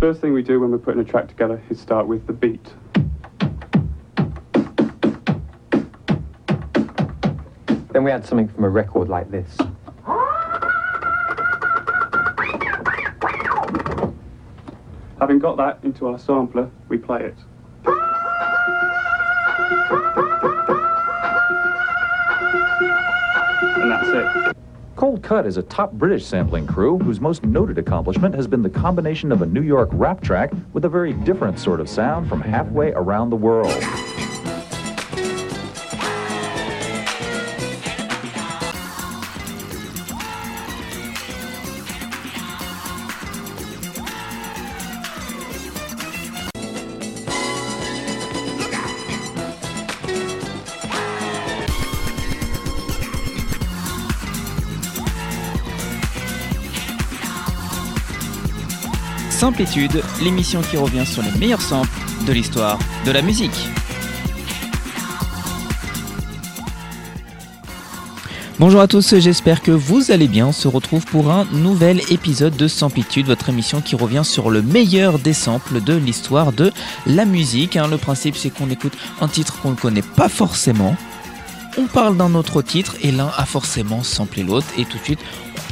First thing we do when we're putting a track together is start with the beat. Then we add something from a record like this. Having got that into our sampler, we play it. And that's it. Cold Cut is a top British sampling crew whose most noted accomplishment has been the combination of a New York rap track with a very different sort of sound from halfway around the world. Samplitude, l'émission qui revient sur les meilleurs samples de l'histoire de la musique. Bonjour à tous, j'espère que vous allez bien. On se retrouve pour un nouvel épisode de Samplitude, votre émission qui revient sur le meilleur des samples de l'histoire de la musique. hein. Le principe, c'est qu'on écoute un titre qu'on ne connaît pas forcément. On parle d'un autre titre et l'un a forcément samplé l'autre. Et tout de suite,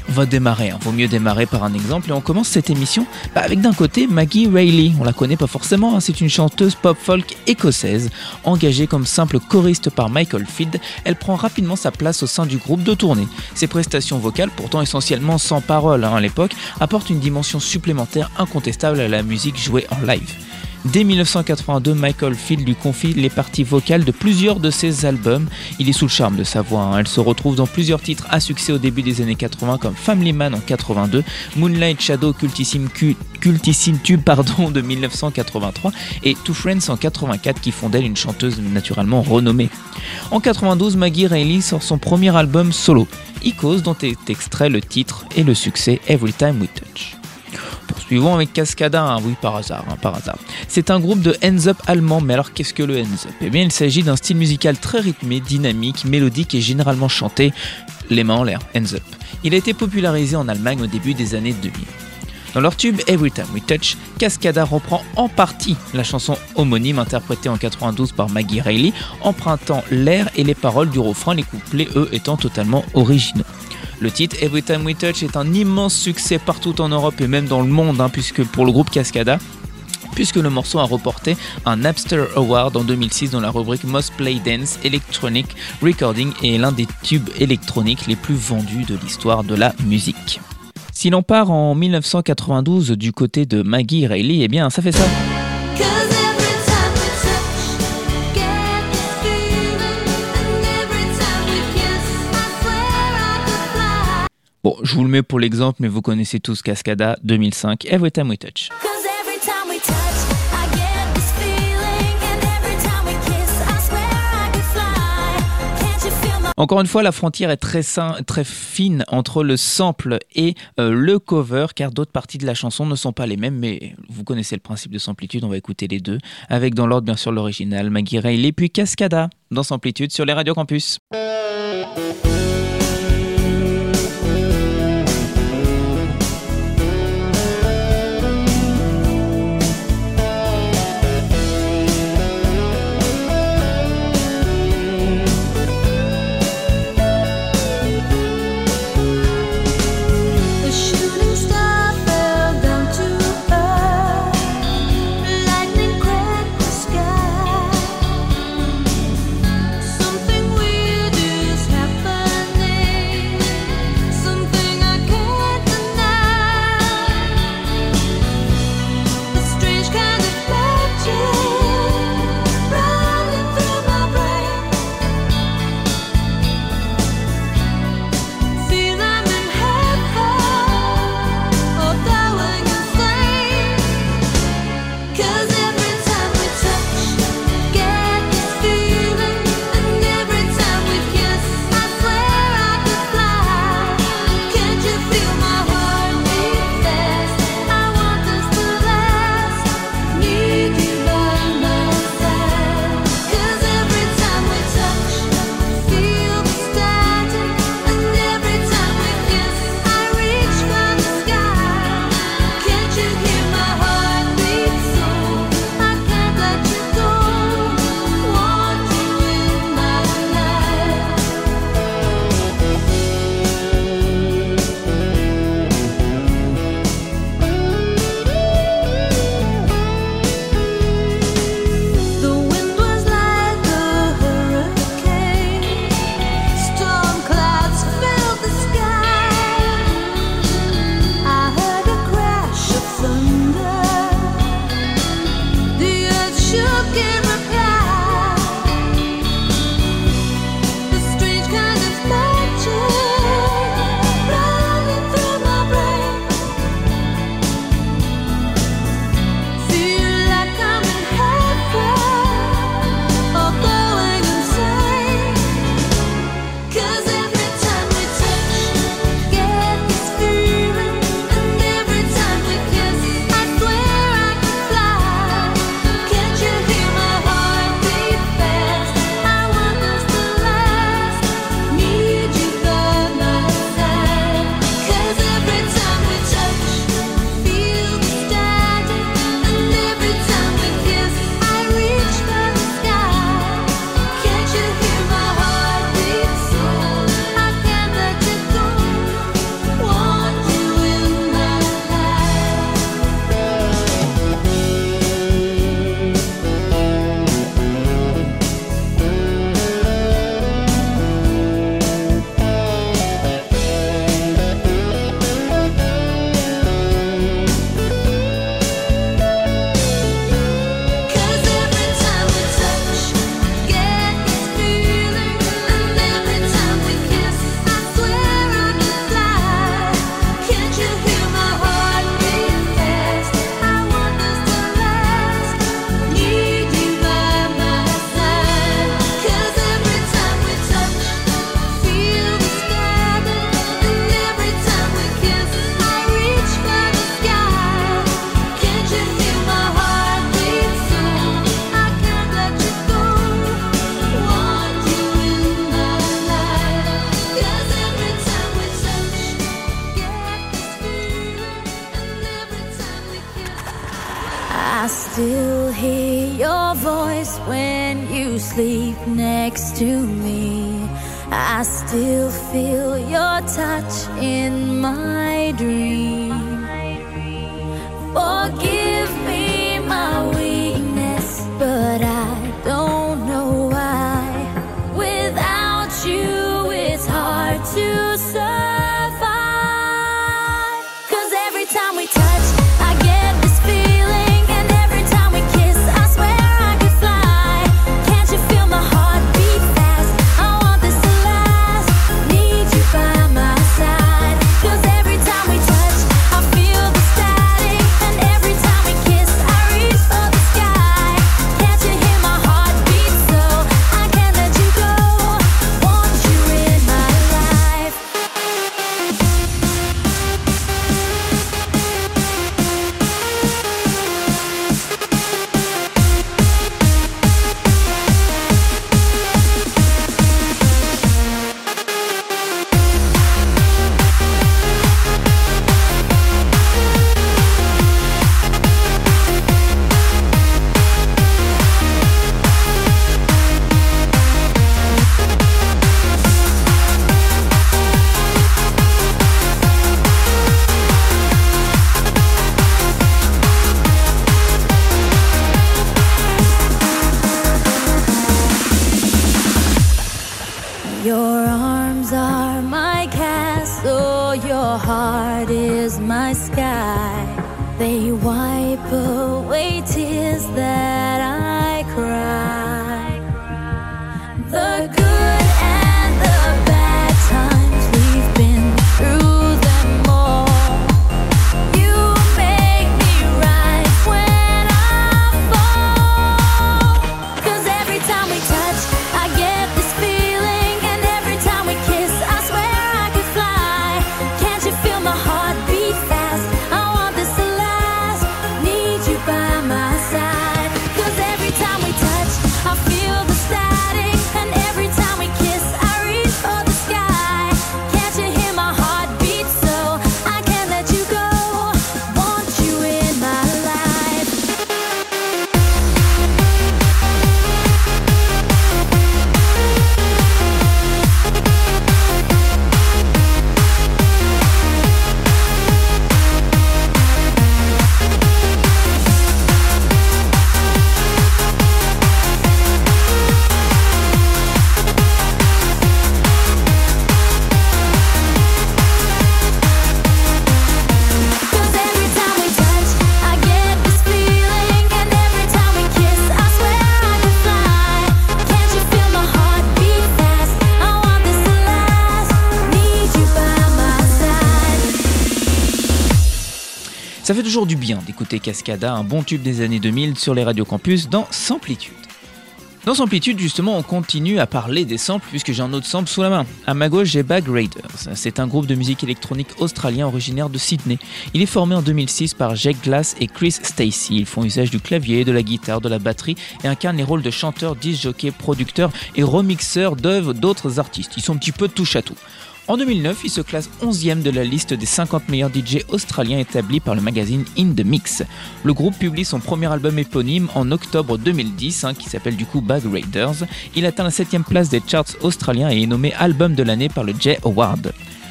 va démarrer. hein. Vaut mieux démarrer par un exemple. Et on commence cette émission bah, avec d'un côté Maggie Reilly. On la connaît pas forcément. hein. C'est une chanteuse pop-folk écossaise. Engagée comme simple choriste par Michael Field, elle prend rapidement sa place au sein du groupe de tournée. Ses prestations vocales, pourtant essentiellement sans parole hein, à l'époque, apportent une dimension supplémentaire incontestable à la musique jouée en live. Dès 1982, Michael Field lui confie les parties vocales de plusieurs de ses albums. Il est sous le charme de sa voix. hein. Elle se retrouve dans plusieurs titres à succès au début des années 80 comme Family Man en 82, Moonlight Shadow Cultissime, Cu- Cultissime Tube pardon, de 1983 et Two Friends en 84 qui font d'elle une chanteuse naturellement renommée. En 92, Maggie Reilly sort son premier album solo, Icos, dont est extrait le titre et le succès Every Time We Touch. Poursuivons avec Cascada, hein, oui par hasard, hein, par hasard. C'est un groupe de hands up allemand, mais alors qu'est-ce que le hands up? Eh bien il s'agit d'un style musical très rythmé, dynamique, mélodique et généralement chanté, les mains en l'air, hands up. Il a été popularisé en Allemagne au début des années 2000. Dans leur tube Every Time We Touch, Cascada reprend en partie la chanson homonyme interprétée en 92 par Maggie Reilly, empruntant l'air et les paroles du refrain, les couplets eux étant totalement originaux. Le titre Every Time We Touch est un immense succès partout en Europe et même dans le monde, hein, puisque pour le groupe Cascada, puisque le morceau a reporté un Napster Award en 2006 dans la rubrique Most Play Dance Electronic Recording et est l'un des tubes électroniques les plus vendus de l'histoire de la musique. Si l'on part en 1992 du côté de Maggie Reilly, eh bien ça fait ça. Bon, je vous le mets pour l'exemple, mais vous connaissez tous Cascada 2005, Every Time We Touch. Encore une fois, la frontière est très, fin- très fine entre le sample et euh, le cover, car d'autres parties de la chanson ne sont pas les mêmes, mais vous connaissez le principe de Samplitude, on va écouter les deux, avec dans l'ordre bien sûr l'original, Maggie Reilly, puis Cascada, dans Samplitude sur les radios campus. Still hear your voice when you sleep next to me. I still feel your touch in my dream. Forgive du bien d'écouter Cascada, un bon tube des années 2000 sur les radios campus dans Samplitude. Dans Samplitude, justement, on continue à parler des samples puisque j'ai un autre sample sous la main. À ma gauche, j'ai Bag C'est un groupe de musique électronique australien originaire de Sydney. Il est formé en 2006 par Jake Glass et Chris Stacy. Ils font usage du clavier, de la guitare, de la batterie et incarnent les rôles de chanteurs, disc jockey, producteurs et remixeurs d'œuvres d'autres artistes. Ils sont un petit peu touche à tout. En 2009, il se classe 11e de la liste des 50 meilleurs DJ australiens établis par le magazine In The Mix. Le groupe publie son premier album éponyme en octobre 2010, hein, qui s'appelle du coup Bag Raiders. Il atteint la 7e place des charts australiens et est nommé album de l'année par le J Award.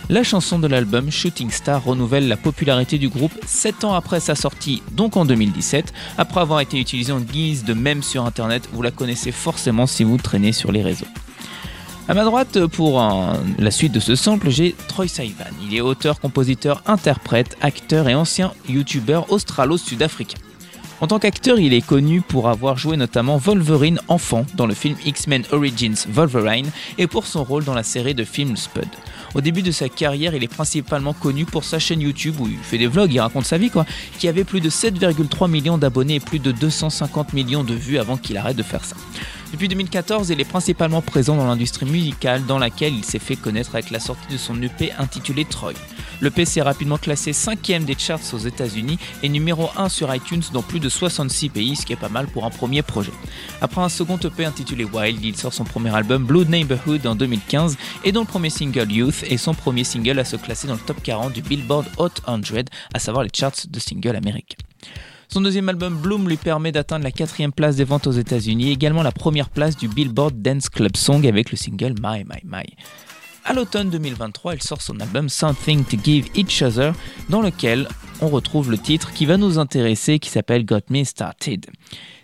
La chanson de l'album Shooting Star renouvelle la popularité du groupe 7 ans après sa sortie, donc en 2017. Après avoir été utilisée en guise de mème sur internet, vous la connaissez forcément si vous traînez sur les réseaux. À ma droite, pour la suite de ce sample, j'ai Troy Sivan. Il est auteur, compositeur, interprète, acteur et ancien youtubeur australo-sud-africain. En tant qu'acteur, il est connu pour avoir joué notamment Wolverine enfant dans le film X-Men Origins Wolverine et pour son rôle dans la série de films Spud. Au début de sa carrière, il est principalement connu pour sa chaîne YouTube où il fait des vlogs, il raconte sa vie quoi, qui avait plus de 7,3 millions d'abonnés et plus de 250 millions de vues avant qu'il arrête de faire ça. Depuis 2014, il est principalement présent dans l'industrie musicale dans laquelle il s'est fait connaître avec la sortie de son EP intitulé Troy. L'EP s'est rapidement classé 5ème des charts aux États-Unis et numéro 1 sur iTunes dans plus de 66 pays, ce qui est pas mal pour un premier projet. Après un second EP intitulé Wild, il sort son premier album Blood Neighborhood en 2015 et dont le premier single Youth est son premier single à se classer dans le top 40 du Billboard Hot 100, à savoir les charts de singles américains. Son deuxième album Bloom lui permet d'atteindre la quatrième place des ventes aux États-Unis, également la première place du Billboard Dance Club Song avec le single My My My. À l'automne 2023, elle sort son album Something to Give Each Other, dans lequel on retrouve le titre qui va nous intéresser, qui s'appelle Got Me Started.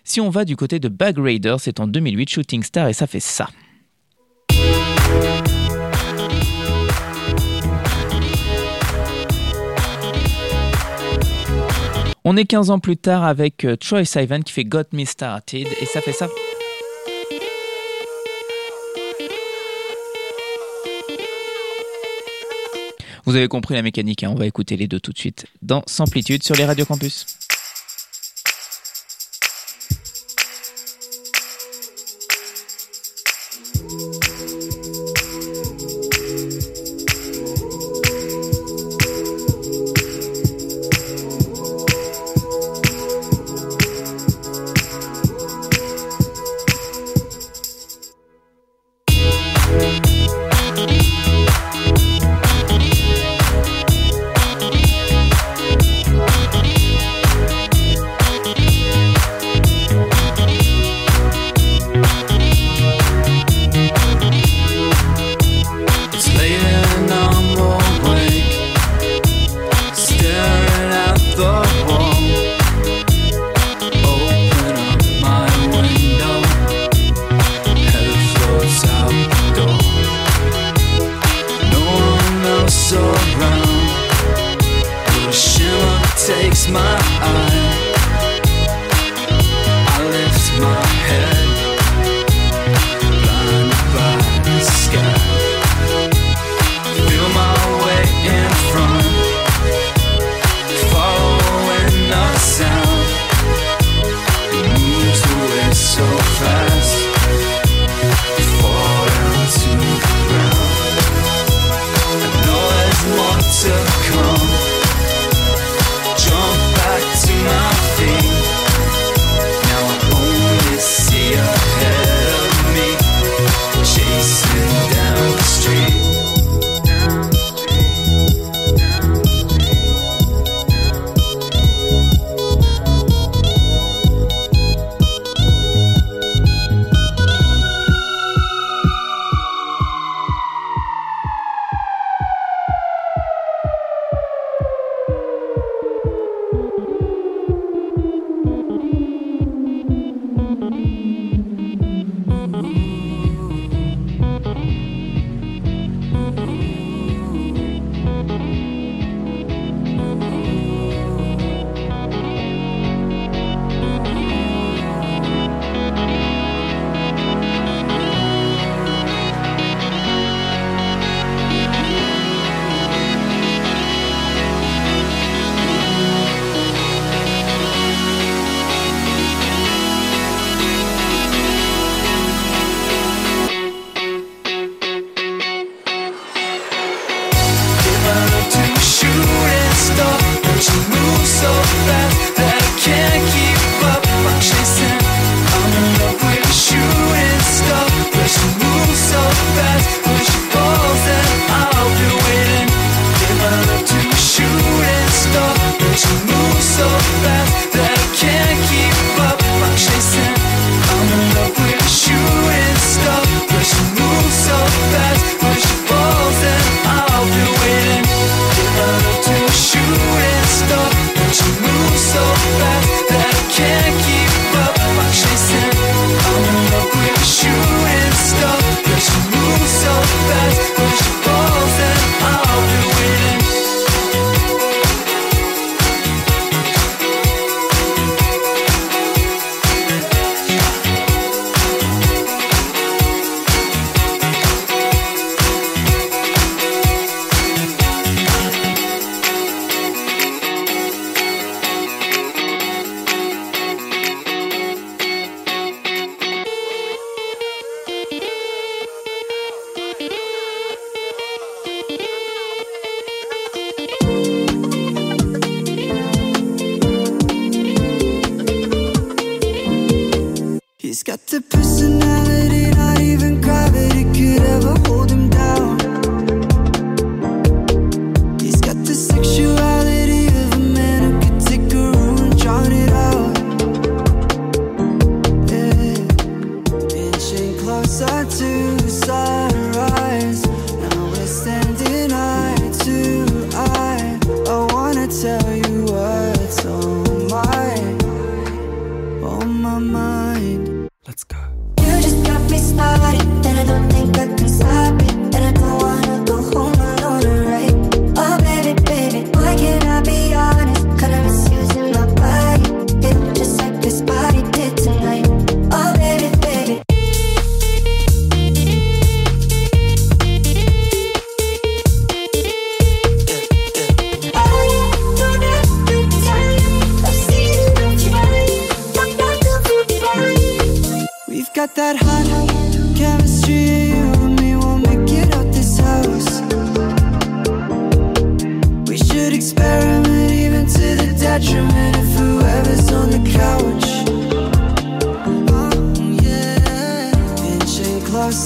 Si on va du côté de Bag Raider, c'est en 2008 Shooting Star et ça fait ça. On est 15 ans plus tard avec euh, Troy Sivan qui fait Got Me Started et ça fait ça. Vous avez compris la mécanique, hein, on va écouter les deux tout de suite dans Samplitude sur les radios campus.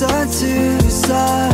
Inching closer to the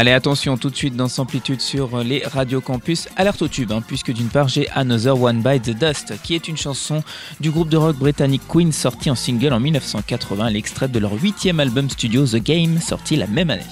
Allez, attention tout de suite dans Samplitude sur les radios campus. Alerte au tube, hein, puisque d'une part j'ai Another One Bite the Dust, qui est une chanson du groupe de rock britannique Queen sortie en single en 1980, l'extrait de leur huitième album studio The Game, sorti la même année.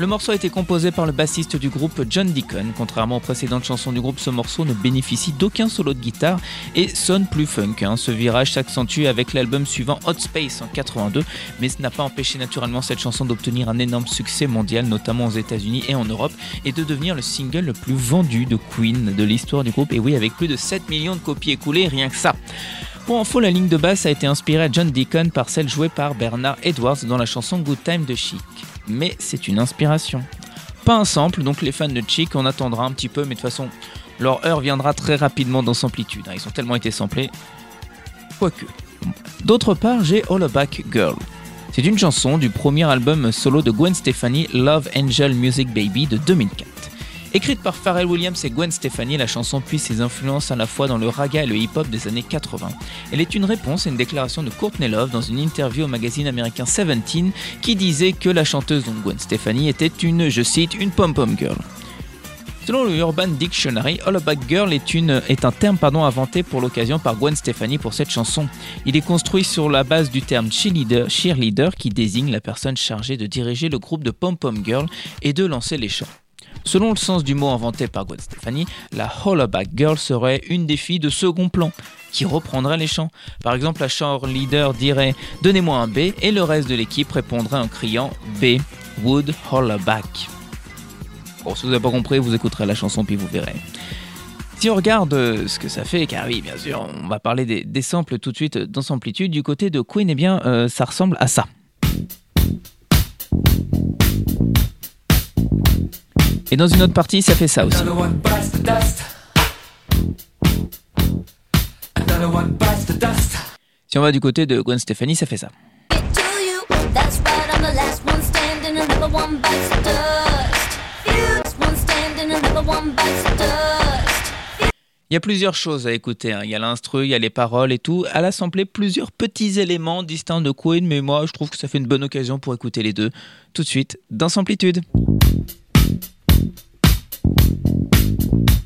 Le morceau a été composé par le bassiste du groupe John Deacon. Contrairement aux précédentes chansons du groupe, ce morceau ne bénéficie d'aucun solo de guitare et sonne plus funk. hein. Ce virage s'accentue avec l'album suivant Hot Space en 82, mais ce n'a pas empêché naturellement cette chanson d'obtenir un énorme succès mondial, notamment aux États-Unis et en Europe, et de devenir le single le plus vendu de Queen de l'histoire du groupe. Et oui, avec plus de 7 millions de copies écoulées, rien que ça. Pour info, la ligne de basse a été inspirée à John Deacon par celle jouée par Bernard Edwards dans la chanson Good Time de Chic. Mais c'est une inspiration. Pas un sample, donc les fans de Chic, on attendra un petit peu, mais de toute façon, leur heure viendra très rapidement dans Samplitude. hein. Ils ont tellement été samplés. Quoique. D'autre part, j'ai All Back Girl. C'est une chanson du premier album solo de Gwen Stefani, Love Angel Music Baby de 2004. Écrite par Pharrell Williams et Gwen Stefani, la chanson puise ses influences à la fois dans le raga et le hip-hop des années 80. Elle est une réponse à une déclaration de Courtney Love dans une interview au magazine américain Seventeen qui disait que la chanteuse donc Gwen Stefani était une, je cite, une pom-pom girl. Selon le Urban Dictionary, Hollaback Girl est, un terme pardon, inventé pour l'occasion par Gwen Stefani pour cette chanson. Il est construit sur la base du terme cheerleader, cheerleader qui désigne la personne chargée de diriger le groupe de pom-pom girl et de lancer les chants. Selon le sens du mot inventé par Gwen Stefani, la Hollaback Girl serait une des filles de second plan qui reprendrait les chants. Par exemple, la cheerleader dirait Donnez-moi un B et le reste de l'équipe répondrait en criant B, Would Hollaback. Bon, si vous n'avez pas compris, vous écouterez la chanson puis vous verrez. Si on regarde euh, ce que ça fait, car oui, bien sûr, on va parler des, des samples tout de suite dans Samplitude. Du côté de Queen, eh bien, euh, ça ressemble à ça. Et dans une autre partie, ça fait ça aussi. Si on va du côté de Gwen Stefani, ça fait ça. Il y a plusieurs choses à écouter. hein. Il y a l'instru, il y a les paroles et tout. Elle a samplé plusieurs petits éléments distincts de Queen, mais moi je trouve que ça fait une bonne occasion pour écouter les deux. Tout de suite, dans Samplitude. you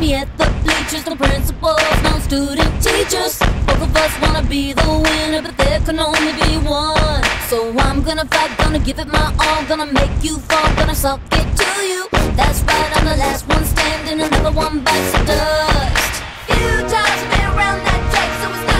me at the bleachers, no principals, no student teachers. Both of us wanna be the winner, but there can only be one. So I'm gonna fight, gonna give it my all, gonna make you fall, gonna suck it to you. That's right, I'm the last one standing, another one bites the dust. Few times I've been around that track, so it's not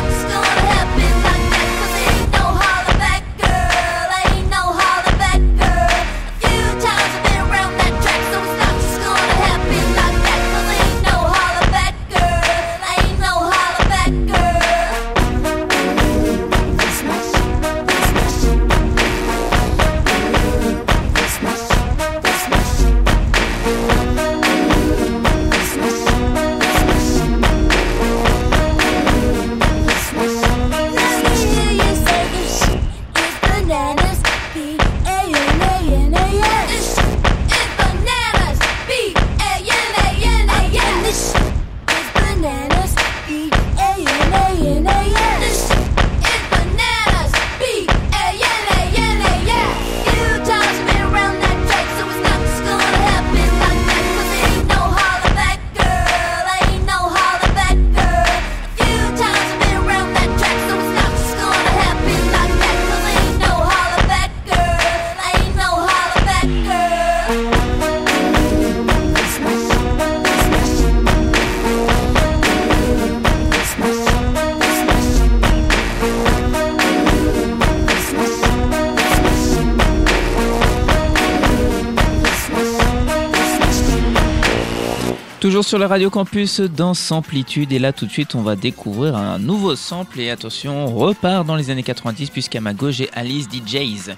sur le Radio Campus dans Samplitude et là tout de suite on va découvrir un nouveau sample et attention on repart dans les années 90 puisqu'à ma gauche j'ai Alice DJs.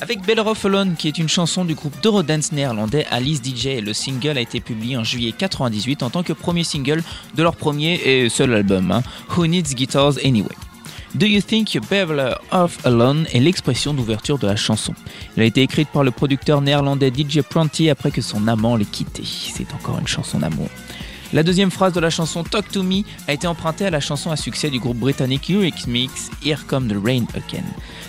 Avec Better Alone qui est une chanson du groupe d'Eurodance néerlandais Alice DJ. Le single a été publié en juillet 98 en tant que premier single de leur premier et seul album hein, Who Needs Guitars Anyway? Do You Think You're Better Off Alone est l'expression d'ouverture de la chanson. Elle a été écrite par le producteur néerlandais DJ Pronty après que son amant l'ait quitté. C'est encore une chanson d'amour. La deuxième phrase de la chanson Talk to Me a été empruntée à la chanson à succès du groupe britannique Eurythmics Here Come the Rain Again.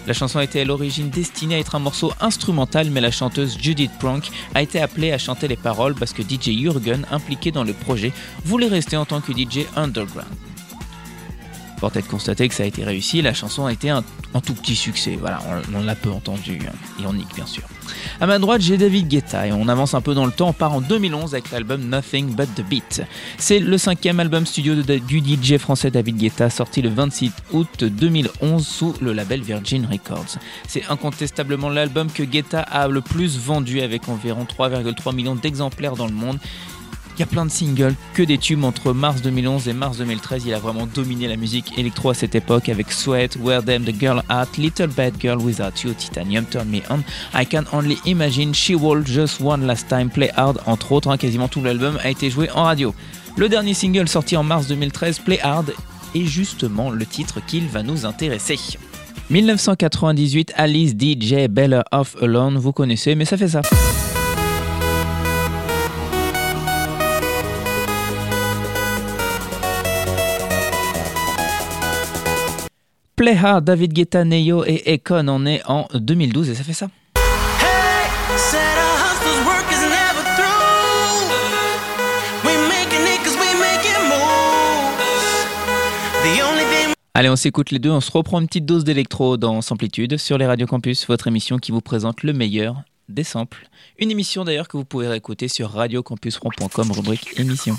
La chanson était à l'origine destinée à être un morceau instrumental, mais la chanteuse Judith Prank a été appelée à chanter les paroles parce que DJ Jürgen, impliqué dans le projet, voulait rester en tant que DJ underground. Fort est de constater que ça a été réussi, la chanson a été un, tout petit succès, voilà, on, l'a peu entendu, hein. ironique bien sûr. À ma droite, j'ai David Guetta et on avance un peu dans le temps, on part en 2011 avec l'album Nothing But The Beat. C'est le cinquième album studio du DJ français David Guetta, sorti le 26 août 2011 sous le label Virgin Records. C'est incontestablement l'album que Guetta a le plus vendu avec environ 3,3 millions d'exemplaires dans le monde. Il y a plein de singles, que des tubes entre mars 2011 et mars 2013. Il a vraiment dominé la musique électro à cette époque avec Sweat, Where Them the Girl At, Little Bad Girl Without You, Titanium, Turn Me On, I Can Only Imagine, She Wall, Just One Last Time, Play Hard, entre autres. hein. quasiment tout l'album a été joué en radio. Le dernier single sorti en mars 2013, Play Hard, est justement le titre qu'il va nous intéresser. 1998, Alice DJ Better Off Alone, vous connaissez, mais ça fait ça. Play Hard, David Guetta, Neyo et Econ en est en 2012 et ça fait ça. Allez, on s'écoute les deux, on se reprend une petite dose d'électro dans Samplitude sur les Radio Campus, votre émission qui vous présente le meilleur des samples. Une émission d'ailleurs que vous pouvez réécouter sur radiocampusron.com, rubrique émission.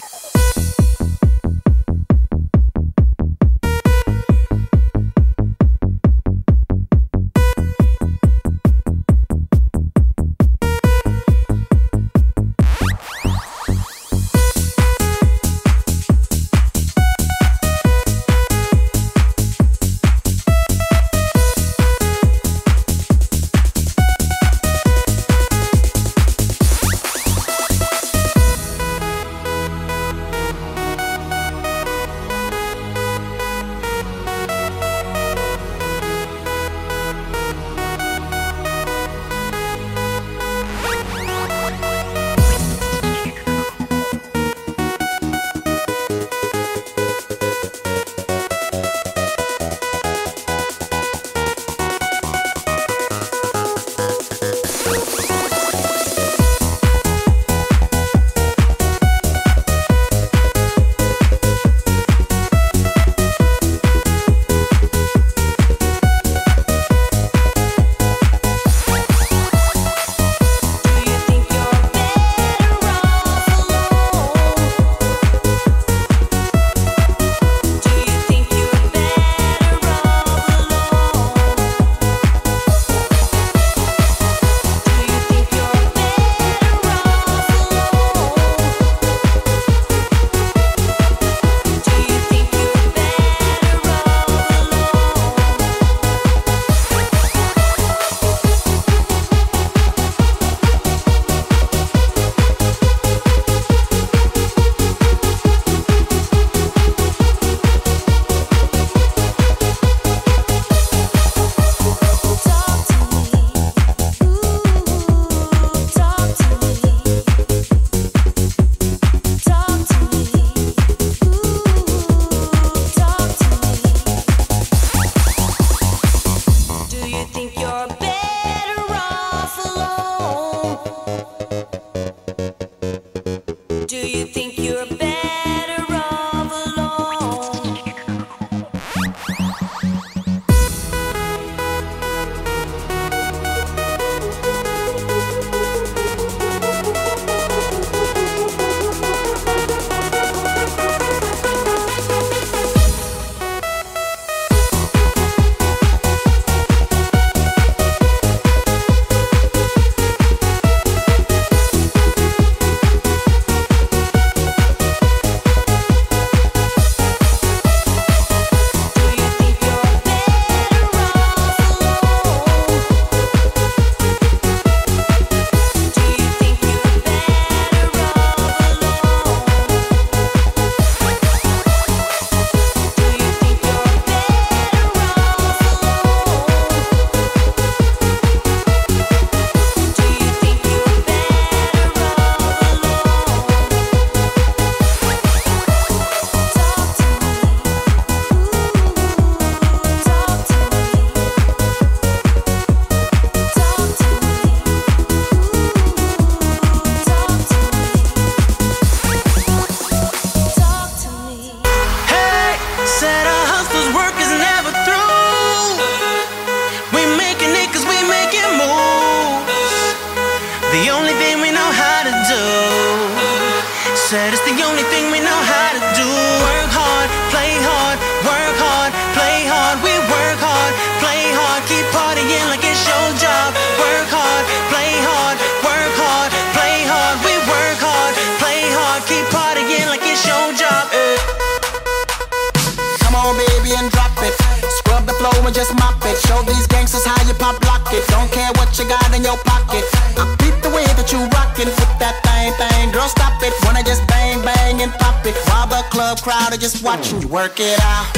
Work it out.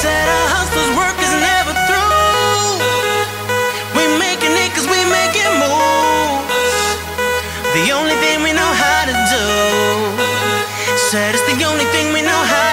Said our hustlers' work is never through. We making it cause we making moves. The only thing we know how to do. Said it's the only thing we know how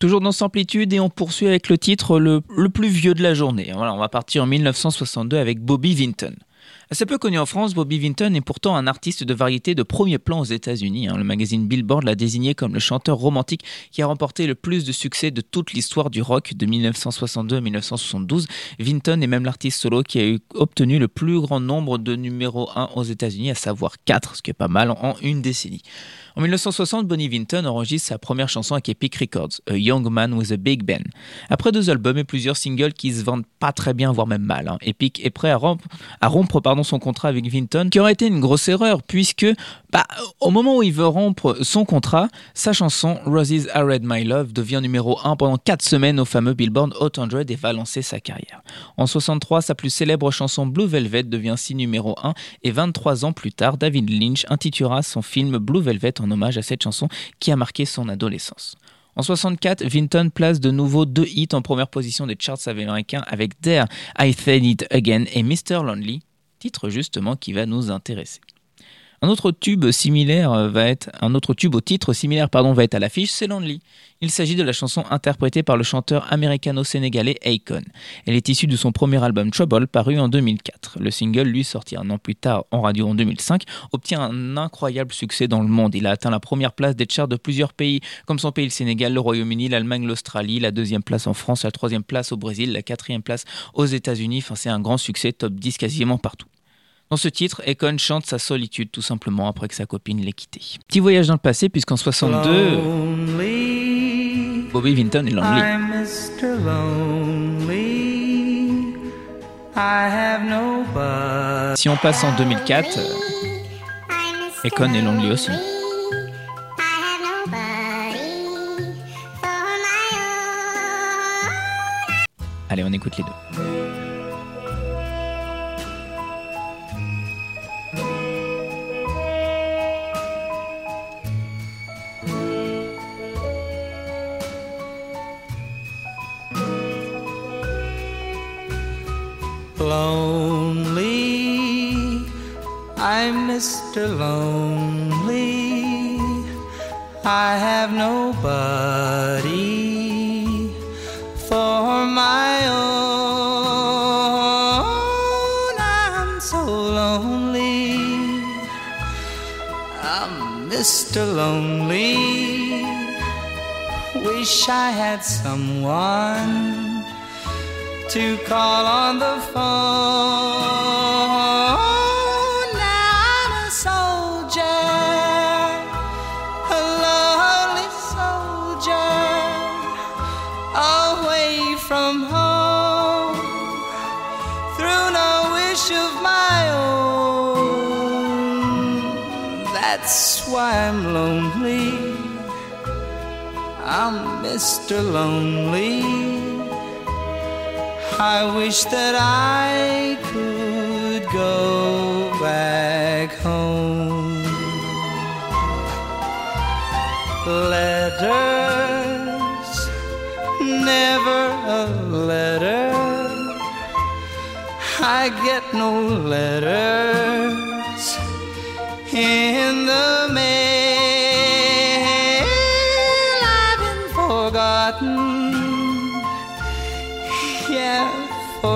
Toujours dans Samplitude et on poursuit avec le titre le, le plus vieux de la journée. Voilà, on va partir en 1962 avec Bobby Vinton. Assez peu connu en France, Bobby Vinton est pourtant un artiste de variété de premier plan aux États-Unis. hein. Le magazine Billboard l'a désigné comme le chanteur romantique qui a remporté le plus de succès de toute l'histoire du rock de 1962 à 1972. Vinton est même l'artiste solo qui a obtenu le plus grand nombre de numéros 1 aux États-Unis, à savoir 4, ce qui est pas mal en une décennie. En 1960, Bonnie Vinton enregistre sa première chanson avec Epic Records, A Young Man with a Big Ben. Après deux albums et plusieurs singles qui se vendent pas très bien, voire même mal, hein, Epic est prêt à rompre, à rompre pardon, son contrat avec Vinton, qui aurait été une grosse erreur, puisque bah, au moment où il veut rompre son contrat, sa chanson Roses I Read My Love devient numéro 1 pendant 4 semaines au fameux Billboard Hot 100 et va lancer sa carrière. En 63, sa plus célèbre chanson Blue Velvet devient si numéro 1 et 23 ans plus tard, David Lynch intitulera son film Blue Velvet en hommage à cette chanson qui a marqué son adolescence. En 64, Vinton place de nouveau deux hits en première position des charts américains avec There I Said It Again et Mr. Lonely, titre justement qui va nous intéresser. Un autre tube similaire va être un autre tube au titre similaire pardon va être à l'affiche, c'est Lonely. Il s'agit de la chanson interprétée par le chanteur américano-sénégalais Akon. Elle est issue de son premier album Trouble paru en 2004. Le single, lui sorti un an plus tard en radio en 2005, obtient un incroyable succès dans le monde. Il a atteint la première place des charts de plusieurs pays comme son pays le Sénégal, le Royaume-Uni, l'Allemagne, l'Australie, la deuxième place en France, la troisième place au Brésil, la quatrième place aux États-Unis. Enfin, c'est un grand succès, top 10 quasiment partout. Dans ce titre, Akon chante sa solitude tout simplement après que sa copine l'ait quitté. Petit voyage dans le passé puisqu'en 62, Lonely, Bobby Vinton est lonely. I'm Mr. Lonely. I have nobody. Si on passe en 2004, euh, Akon est lonely aussi. Allez, on écoute les deux.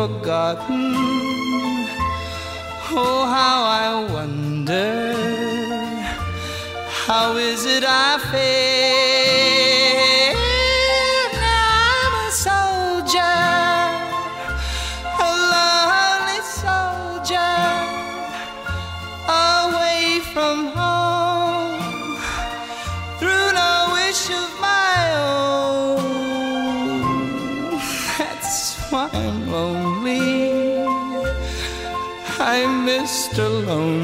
Forgotten. Oh, how I wonder. How is it I feel? Mr.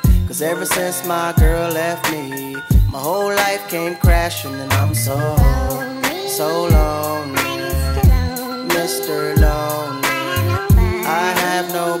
Cause ever since my girl left me, my whole life came crashing, and I'm so, so lonely. Mr. Lonely. I have nobody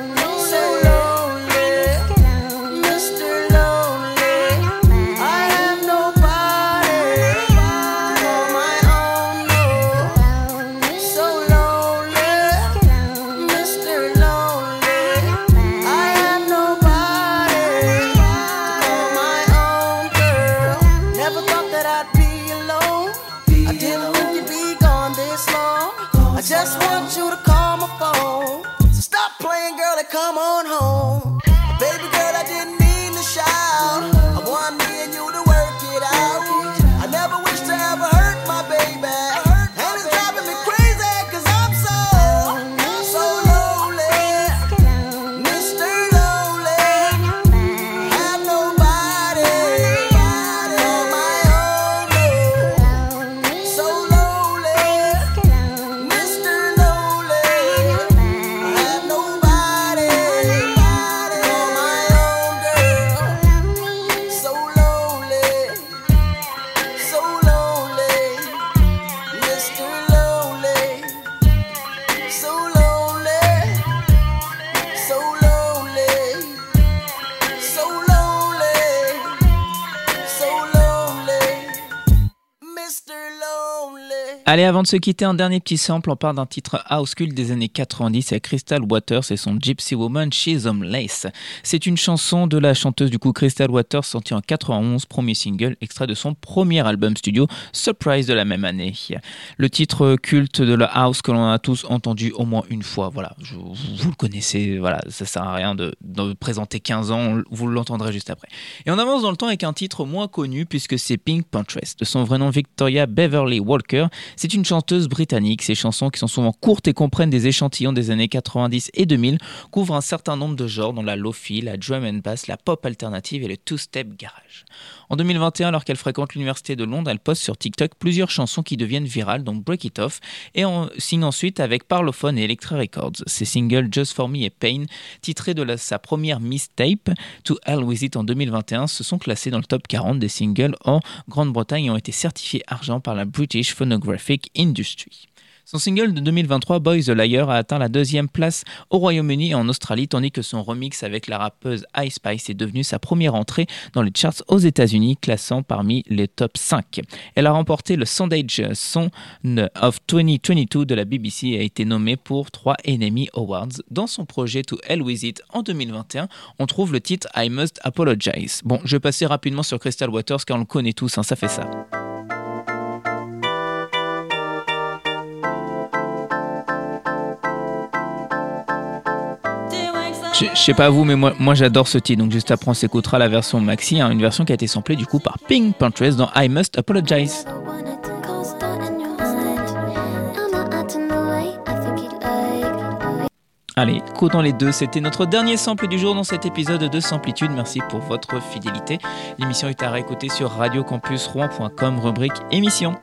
Allez, avant de se quitter, un dernier petit sample. On part d'un titre house cult des années 90 à Crystal Waters et son Gypsy Woman She's Lace. C'est une chanson de la chanteuse du coup Crystal Waters sortie en 91, premier single, extrait de son premier album studio Surprise de la même année. Le titre culte de la house que l'on a tous entendu au moins une fois. Voilà, vous, le connaissez, voilà, ça sert à rien de, de présenter 15 ans, vous l'entendrez juste après. Et on avance dans le temps avec un titre moins connu puisque c'est Pink Puntress. De son vrai nom Victoria Beverly Walker, c'est une chanteuse britannique. Ses chansons, qui sont souvent courtes et comprennent des échantillons des années 90 et 2000, couvrent un certain nombre de genres, dont la lofi, la drum and bass, la pop alternative et le two-step garage. En 2021, alors qu'elle fréquente l'université de Londres, elle poste sur TikTok plusieurs chansons qui deviennent virales, donc Break It Off, et en signe ensuite avec Parlophone et Electra Records. Ses singles Just For Me et Pain, titrés de sa première mistape, To Hell With It en 2021, se sont classés dans le top 40 des singles en Grande-Bretagne et ont été certifiés argent par la British Phonographic Industry. Son single de 2023, Boy the Liar, a atteint la deuxième place au Royaume-Uni et en Australie, tandis que son remix avec la rappeuse Ice Spice est devenu sa première entrée dans les charts aux États-Unis, classant parmi les top 5. Elle a remporté le Sandage Song of 2022 de la BBC et a été nommée pour trois Enemy Awards. Dans son projet To Hell With It en 2021, on trouve le titre I Must Apologize. Bon, je vais passer rapidement sur Crystal Waters car on le connaît tous, hein, ça fait ça. Je, je sais pas vous, mais moi, moi j'adore ce titre. Donc juste après, on s'écoutera la version maxi, hein, une version qui a été samplée du coup par Pink Puntress dans I Must Apologize. Allez, écoutons les deux. C'était notre dernier sample du jour dans cet épisode de Samplitude. Merci pour votre fidélité. L'émission est à réécouter sur radiocampusrouen.com, rubrique émission.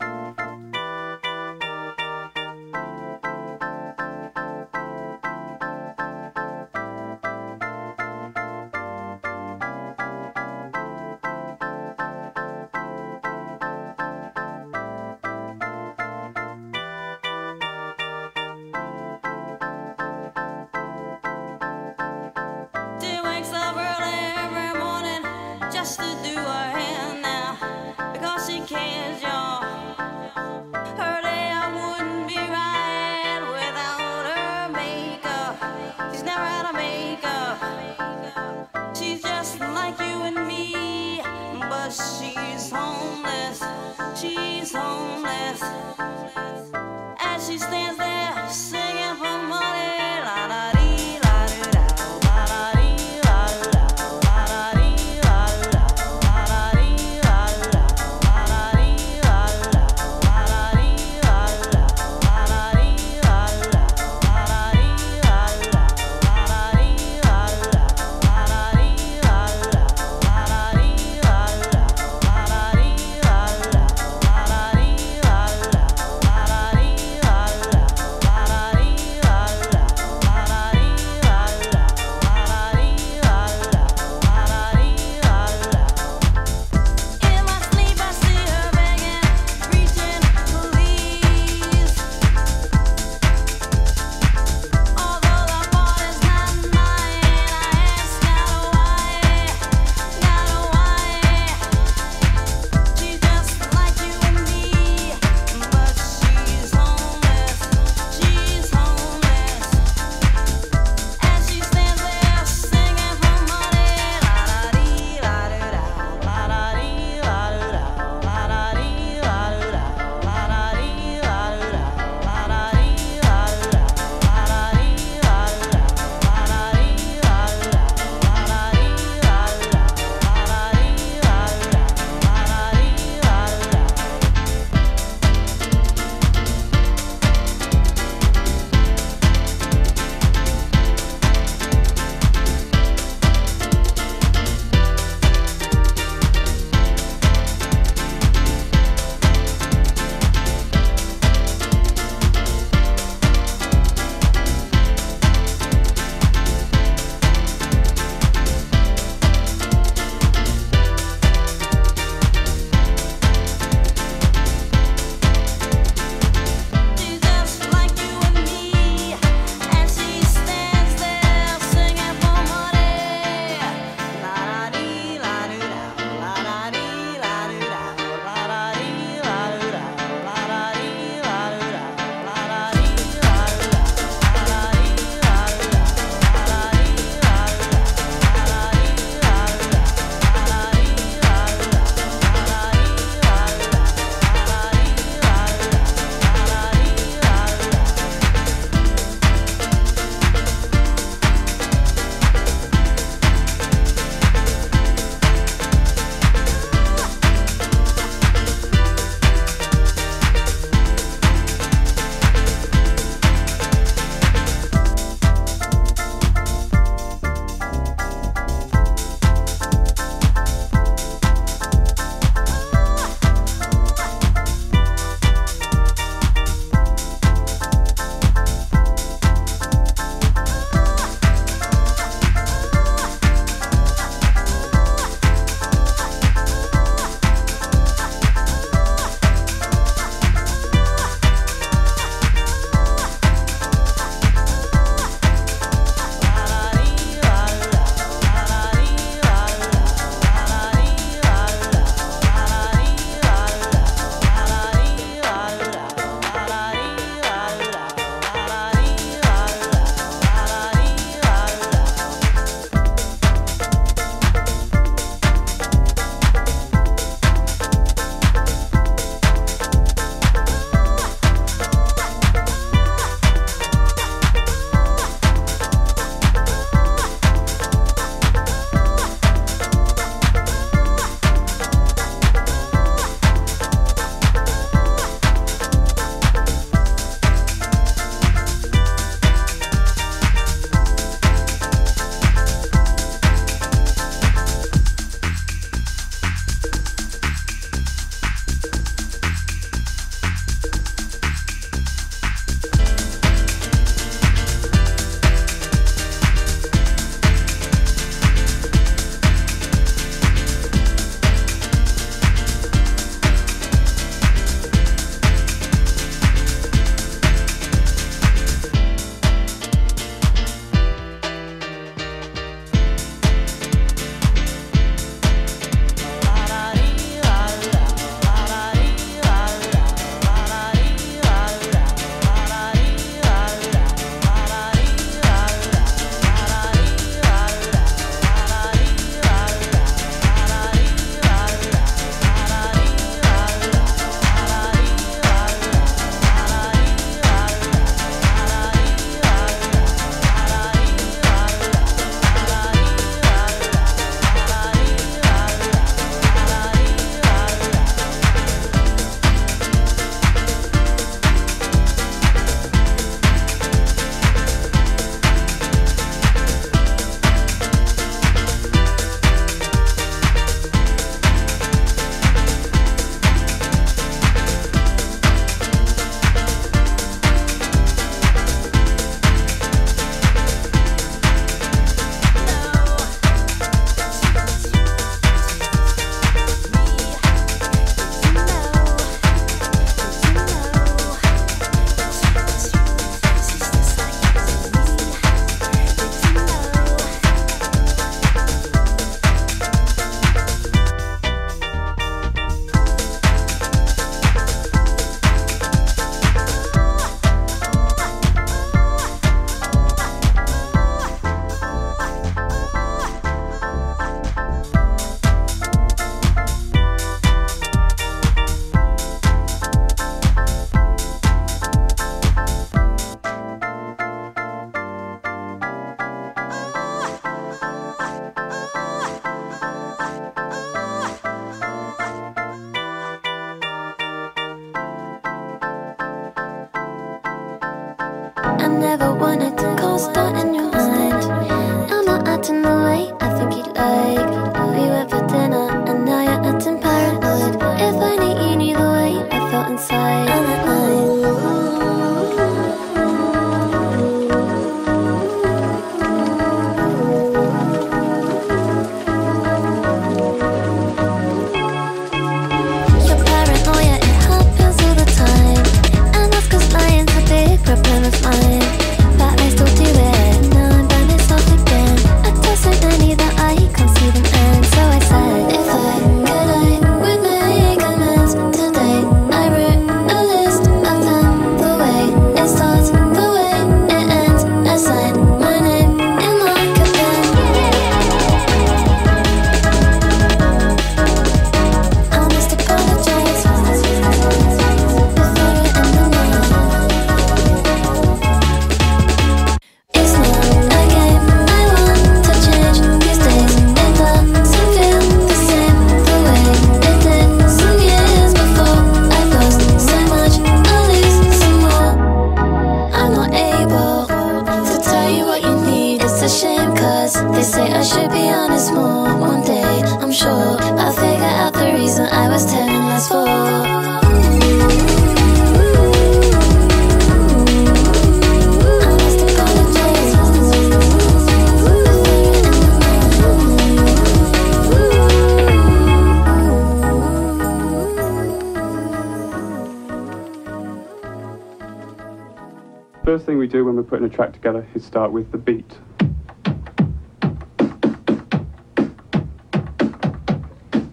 start with the beat.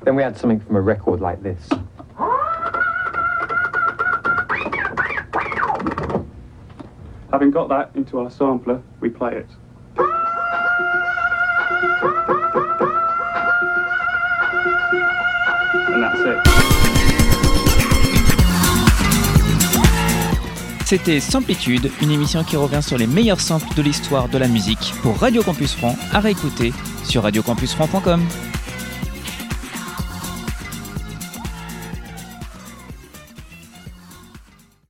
Then we had something from a record like this. Having got that into our sampler, we play it. C'était Samplitude, une émission qui revient sur les meilleurs samples de l'histoire de la musique pour Radio Campus Franc à réécouter sur radiocampusfranc.com.